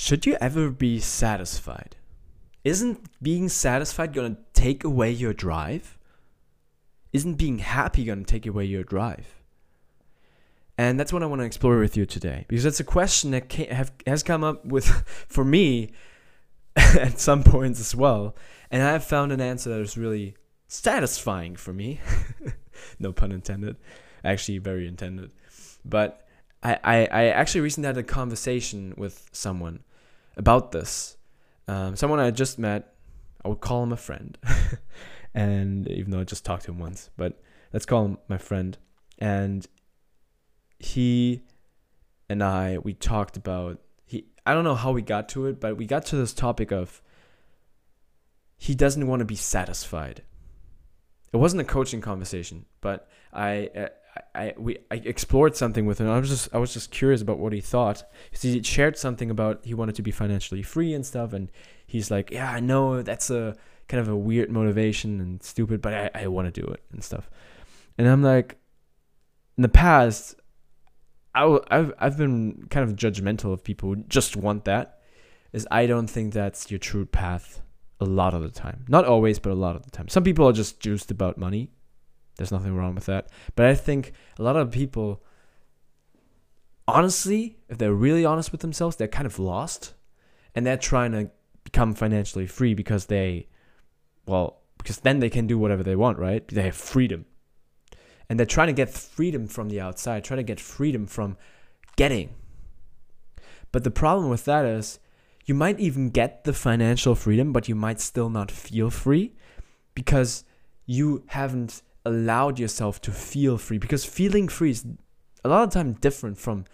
Should you ever be satisfied? Isn't being satisfied going to take away your drive? Isn't being happy going to take away your drive? And that's what I want to explore with you today because that's a question that have, has come up with for me at some points as well. And I have found an answer that is really satisfying for me. no pun intended. Actually, very intended. But I, I actually recently had a conversation with someone about this. Um, someone I just met, I would call him a friend. and even though I just talked to him once, but let's call him my friend. And he and I, we talked about, he, I don't know how we got to it, but we got to this topic of he doesn't want to be satisfied. It wasn't a coaching conversation, but I, uh, I we I explored something with him. I was just I was just curious about what he thought. He shared something about he wanted to be financially free and stuff, and he's like, "Yeah, I know that's a kind of a weird motivation and stupid, but I, I want to do it and stuff." And I'm like, in the past, I w- I've I've been kind of judgmental of people who just want that. Is I don't think that's your true path a lot of the time. Not always, but a lot of the time. Some people are just juiced about money there's nothing wrong with that. But I think a lot of people, honestly, if they're really honest with themselves, they're kind of lost. And they're trying to become financially free because they, well, because then they can do whatever they want, right? They have freedom. And they're trying to get freedom from the outside, trying to get freedom from getting. But the problem with that is you might even get the financial freedom, but you might still not feel free because you haven't allowed yourself to feel free because feeling free is a lot of time different from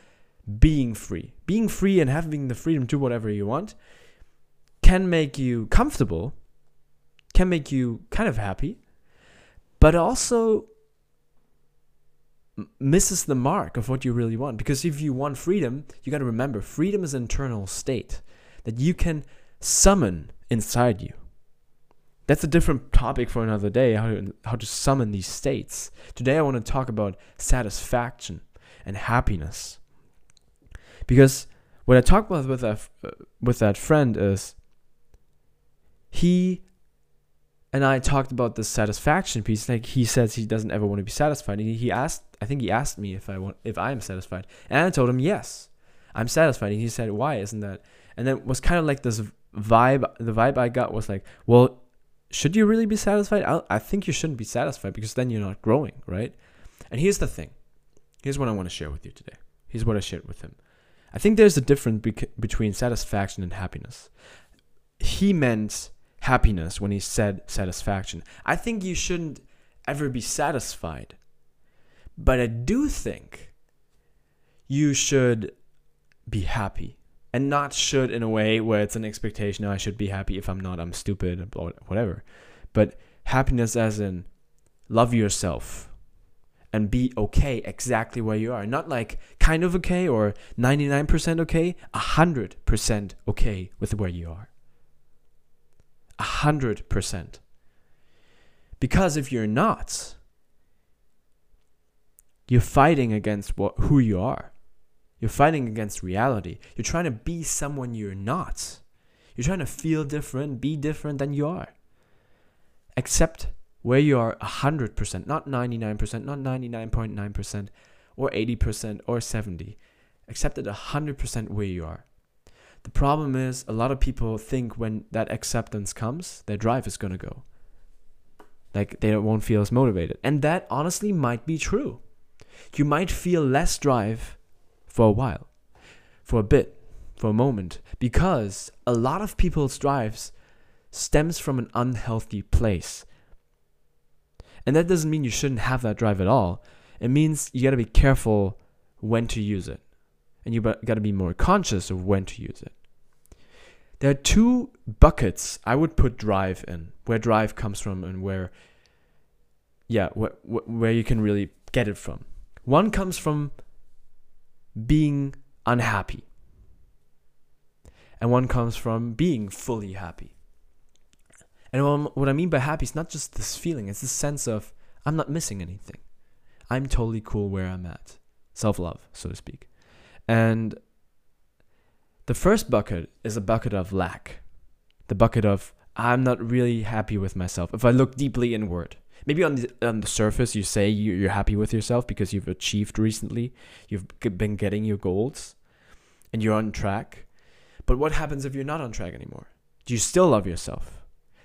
being free. Being free and having the freedom to do whatever you want can make you comfortable, can make you kind of happy, but also misses the mark of what you really want. Because if you want freedom, you got to remember freedom is an internal state that you can summon inside you that's a different topic for another day how to, how to summon these states. Today i want to talk about satisfaction and happiness. Because what i talked about with that with that friend is he and i talked about the satisfaction piece like he says he doesn't ever want to be satisfied. He asked i think he asked me if i want if i am satisfied. And i told him yes i'm satisfied. And he said why? Isn't that? And then it was kind of like this vibe the vibe i got was like well should you really be satisfied? I, I think you shouldn't be satisfied because then you're not growing, right? And here's the thing. Here's what I want to share with you today. Here's what I shared with him. I think there's a difference bec- between satisfaction and happiness. He meant happiness when he said satisfaction. I think you shouldn't ever be satisfied. But I do think you should be happy and not should in a way where it's an expectation. Oh, I should be happy. If I'm not, I'm stupid or whatever. But happiness as in love yourself and be okay exactly where you are. Not like kind of okay or 99% okay, 100% okay with where you are. 100%. Because if you're not, you're fighting against what, who you are. You're fighting against reality. You're trying to be someone you're not. You're trying to feel different, be different than you are. Accept where you are 100%, not 99%, not 99.9%, or 80%, or 70. Accept it 100% where you are. The problem is, a lot of people think when that acceptance comes, their drive is going to go. Like they won't feel as motivated. And that honestly might be true. You might feel less drive for a while, for a bit, for a moment, because a lot of people's drives stems from an unhealthy place. And that doesn't mean you shouldn't have that drive at all. It means you got to be careful when to use it. And you got to be more conscious of when to use it. There are two buckets I would put drive in, where drive comes from and where, yeah, where, where you can really get it from. One comes from being unhappy. And one comes from being fully happy. And what I mean by happy is not just this feeling, it's this sense of I'm not missing anything. I'm totally cool where I'm at. Self love, so to speak. And The first bucket is a bucket of lack. The bucket of I'm not really happy with myself. If I look deeply inward, maybe on the, on the surface you say you're happy with yourself because you've achieved recently, you've been getting your goals, and you're on track. But what happens if you're not on track anymore? Do you still love yourself?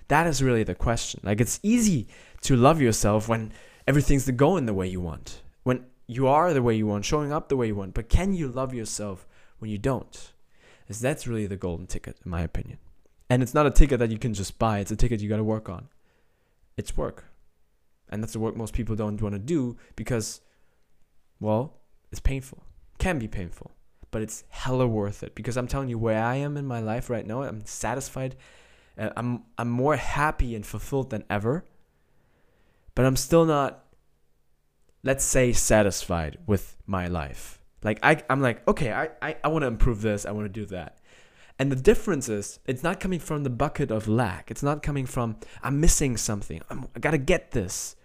That is really the question. Like it's easy to love yourself when everything's going the way you want, when you are the way you want, showing up the way you want. But can you love yourself when you don't? Is that's really the golden ticket, in my opinion. And it's not a ticket that you can just buy. It's a ticket you got to work on. It's work, and that's the work most people don't want to do because, well, it's painful. Can be painful, but it's hella worth it. Because I'm telling you, where I am in my life right now, I'm satisfied. Uh, I'm I'm more happy and fulfilled than ever. But I'm still not, let's say, satisfied with my life like I, I'm like, okay, I, I, I want to improve this. I want to do that. And the difference is, it's not coming from the bucket of lack. It's not coming from, I'm missing something. I'm, I got to get this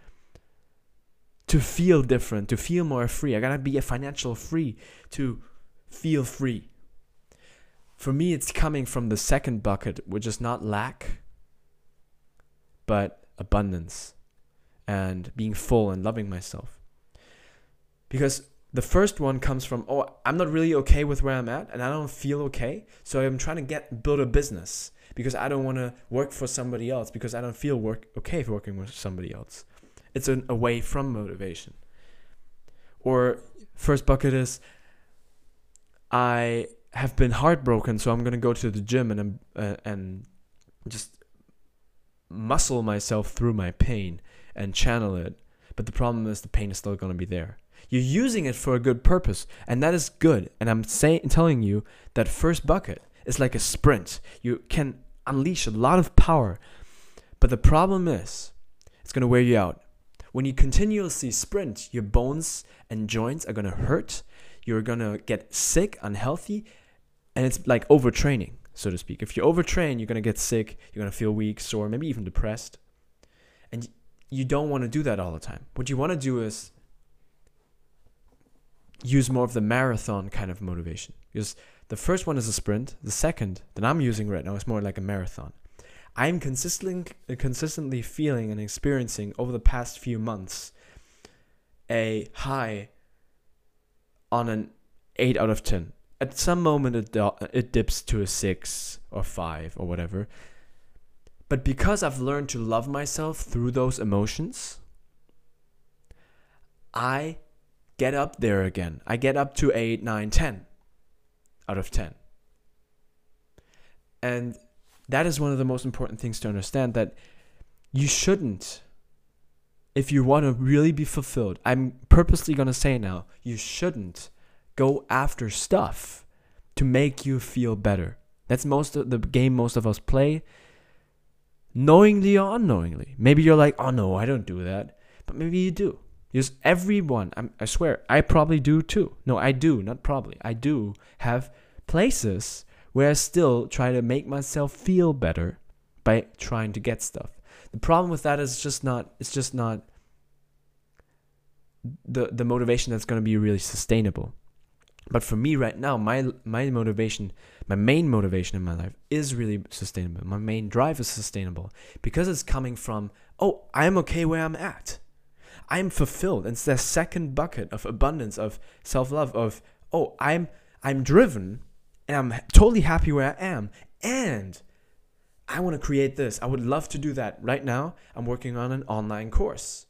to feel different, to feel more free. I got to be a financial free to feel free. For me, it's coming from the second bucket, which is not lack, but abundance and being full and loving myself. Because the first one comes from, oh, I'm not really okay with where I'm at and I don't feel okay. So I'm trying to get build a business because I don't want to work for somebody else because I don't feel work okay working with somebody else. It's an away from motivation. Or first bucket is I have been heartbroken, so I'm gonna go to the gym and uh, and just muscle myself through my pain and channel it. But the problem is the pain is still gonna be there. You're using it for a good purpose, and that is good. And I'm saying, telling you that first bucket is like a sprint. You can unleash a lot of power, but the problem is, it's gonna wear you out. When you continuously sprint, your bones and joints are gonna hurt. You're gonna get sick, unhealthy, and it's like overtraining, so to speak. If you overtrain, you're gonna get sick. You're gonna feel weak, sore, maybe even depressed, and you don't want to do that all the time. What you want to do is use more of the marathon kind of motivation because the first one is a sprint the second that i'm using right now is more like a marathon i'm consistently consistently feeling and experiencing over the past few months a high on an 8 out of 10 at some moment it, uh, it dips to a 6 or 5 or whatever but because i've learned to love myself through those emotions i get up there again. I get up to 8, 9, 10 out of 10. And that is one of the most important things to understand that you shouldn't, if you want to really be fulfilled, I'm purposely going to say now, you shouldn't go after stuff to make you feel better. That's most of the game most of us play, knowingly or unknowingly. Maybe you're like, oh no, I don't do that. But maybe you do. Because everyone, I'm, I swear, I probably do too. No, I do, not probably. I do have places where I still try to make myself feel better by trying to get stuff. The problem with that is just not, it's just not the, the motivation that's going to be really sustainable. But for me right now, my my motivation, my main motivation in my life is really sustainable. My main drive is sustainable because it's coming from, oh, I'm okay where I'm at. I'm fulfilled. It's the second bucket of abundance of self-love of oh, I'm I'm driven and I'm totally happy where I am and I want to create this. I would love to do that. Right now, I'm working on an online course.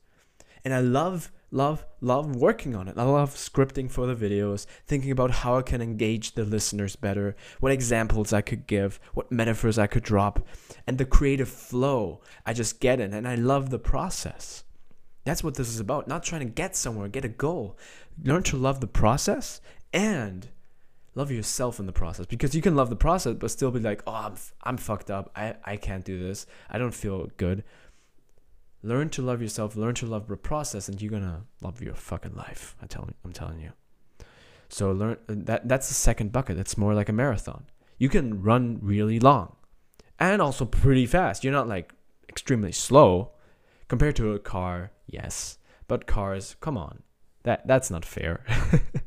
And I love love love working on it. I love scripting for the videos, thinking about how I can engage the listeners better, what examples I could give, what metaphors I could drop, and the creative flow I just get in and I love the process. That's what this is about. Not trying to get somewhere, get a goal. Learn to love the process and love yourself in the process because you can love the process but still be like, "Oh, I'm I'm fucked up. I I can't do this. I don't feel good." Learn to love yourself, learn to love the process and you're to love your fucking life. I tell I'm telling you. So learn uh, that that's the second bucket. It's more like a marathon. You can run really long and also pretty fast. You're not like extremely slow compared to a car Yes, but cars, come on. That that's not fair.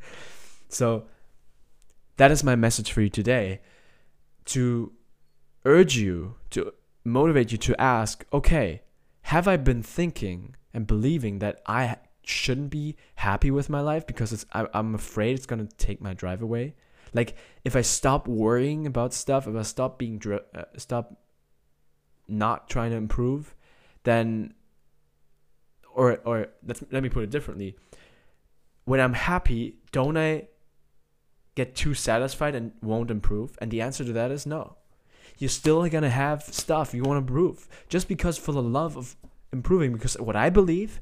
so that is my message for you today to urge you, to motivate you to ask, okay, have I been thinking and believing that I shouldn't be happy with my life because it's I, I'm afraid it's gonna take my drive away? Like if I stop worrying about stuff, if I stop being dri- uh, stop not trying to improve, then or or let's let me put it differently. When I'm happy, don't I get too satisfied and won't improve? And the answer to that is no. You're still gonna have stuff you want to improve just because for the love of improving. Because what I believe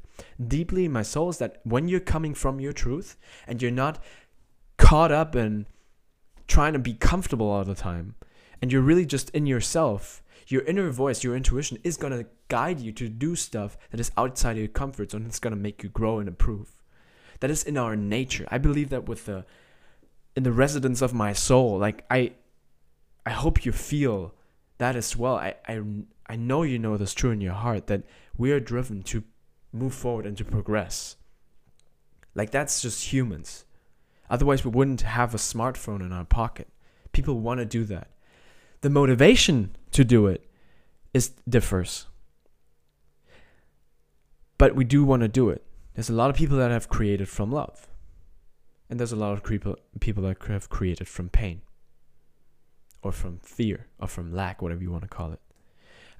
deeply in my soul is that when you're coming from your truth and you're not caught up in trying to be comfortable all the time and you're really just in yourself your inner voice, your intuition is going to guide you to do stuff that is outside of your comfort zone. It's going to make you grow and improve. That is in our nature. I believe that with the in the residence of my soul. Like I I hope you feel that as well. I I I know you know this true in your heart that we are driven to move forward and to progress. Like that's just humans. Otherwise we wouldn't have a smartphone in our pocket. People want to do that the motivation to do it is differs. But we do want to do it. There's a lot of people that have created from love. And there's a lot of people people that have created from pain. Or from fear, or from lack, whatever you want to call it.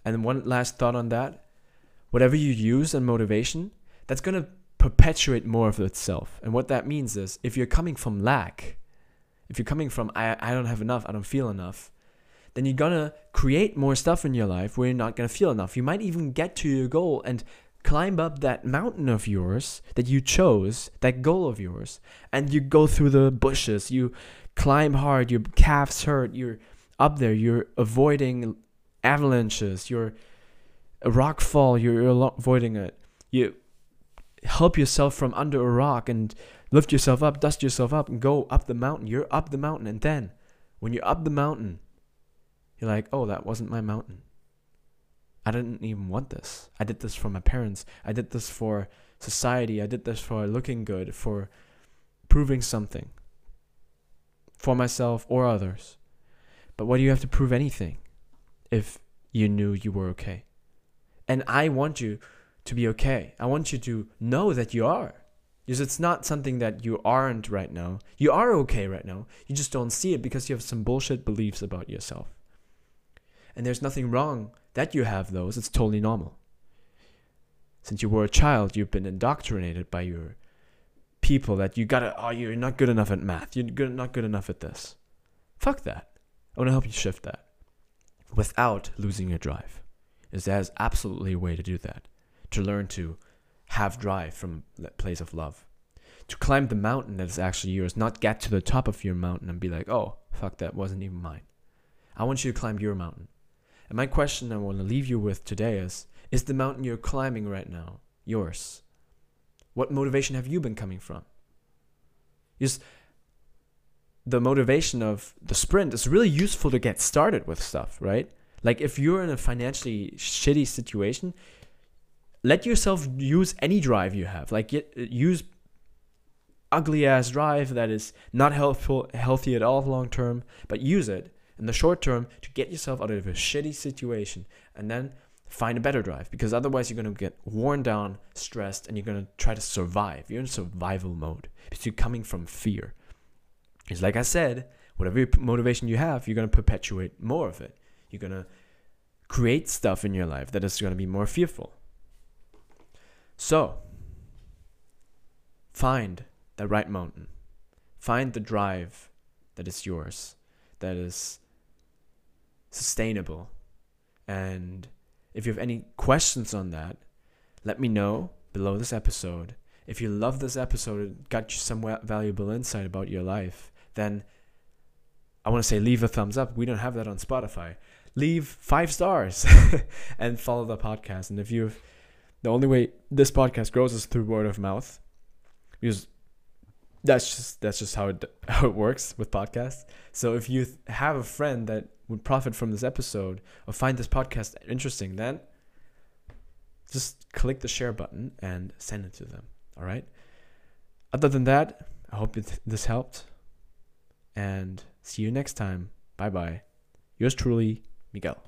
And one last thought on that. Whatever you use in motivation, that's going to perpetuate more of itself. And what that means is if you're coming from lack, if you're coming from I, I don't have enough, I don't feel enough, then you're gonna create more stuff in your life where you're not gonna feel enough. You might even get to your goal and climb up that mountain of yours that you chose, that goal of yours, and you go through the bushes, you climb hard, your calves hurt, you're up there, you're avoiding avalanches, you're a rock fall, you're avoiding it. You help yourself from under a rock and lift yourself up, dust yourself up, and go up the mountain. You're up the mountain, and then when you're up the mountain, you're like, oh, that wasn't my mountain. I didn't even want this. I did this for my parents. I did this for society. I did this for looking good, for proving something for myself or others. But why do you have to prove anything if you knew you were okay? And I want you to be okay. I want you to know that you are. Because it's not something that you aren't right now. You are okay right now. You just don't see it because you have some bullshit beliefs about yourself. And there's nothing wrong that you have those, it's totally normal. Since you were a child, you've been indoctrinated by your people that you gotta, oh, you're not good enough at math, you're good, not good enough at this. Fuck that. I wanna help you shift that without losing your drive. Is there's absolutely a way to do that. To learn to have drive from that place of love. To climb the mountain that is actually yours, not get to the top of your mountain and be like, oh, fuck, that wasn't even mine. I want you to climb your mountain. And my question I want to leave you with today is Is the mountain you're climbing right now yours? What motivation have you been coming from? Is the motivation of the sprint is really useful to get started with stuff, right? Like if you're in a financially shitty situation, let yourself use any drive you have. Like use ugly ass drive that is not helpful healthy at all long term, but use it in the short term to get yourself out of a shitty situation and then find a better drive because otherwise you're going to get worn down, stressed, and you're going to try to survive. You're in survival mode because you're coming from fear. It's like I said, whatever motivation you have, you're going to perpetuate more of it. You're going to create stuff in your life that is going to be more fearful. So, find the right mountain. Find the drive that is yours, that is sustainable. And if you have any questions on that, let me know below this episode. If you love this episode, it got you some valuable insight about your life, then I want to say leave a thumbs up. We don't have that on Spotify. Leave five stars and follow the podcast. And if you've the only way this podcast grows is through word of mouth, because that's just that's just how it how it works with podcasts. So if you have a friend that would profit from this episode or find this podcast interesting, then just click the share button and send it to them. All right. Other than that, I hope this helped, and see you next time. Bye bye. Yours truly, Miguel.